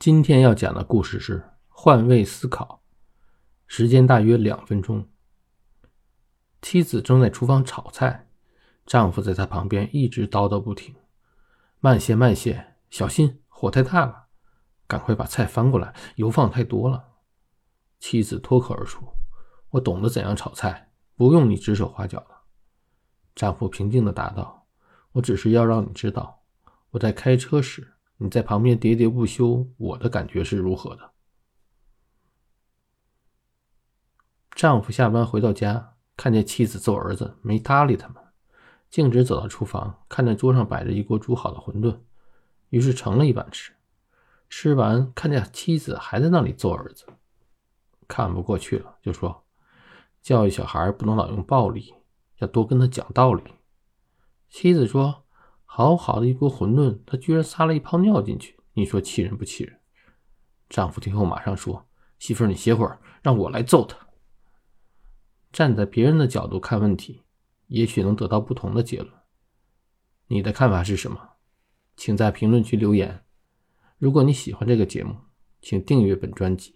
今天要讲的故事是换位思考，时间大约两分钟。妻子正在厨房炒菜，丈夫在她旁边一直叨叨不停：“慢些，慢些，小心火太大了，赶快把菜翻过来，油放太多了。”妻子脱口而出：“我懂得怎样炒菜，不用你指手画脚的。”丈夫平静地答道：“我只是要让你知道，我在开车时。”你在旁边喋喋不休，我的感觉是如何的？丈夫下班回到家，看见妻子揍儿子，没搭理他们，径直走到厨房，看见桌上摆着一锅煮好的馄饨，于是盛了一碗吃。吃完，看见妻子还在那里揍儿子，看不过去了，就说：“教育小孩不能老用暴力，要多跟他讲道理。”妻子说。好好的一锅馄饨，他居然撒了一泡尿进去，你说气人不气人？丈夫听后马上说：“媳妇儿，你歇会儿，让我来揍他。”站在别人的角度看问题，也许能得到不同的结论。你的看法是什么？请在评论区留言。如果你喜欢这个节目，请订阅本专辑。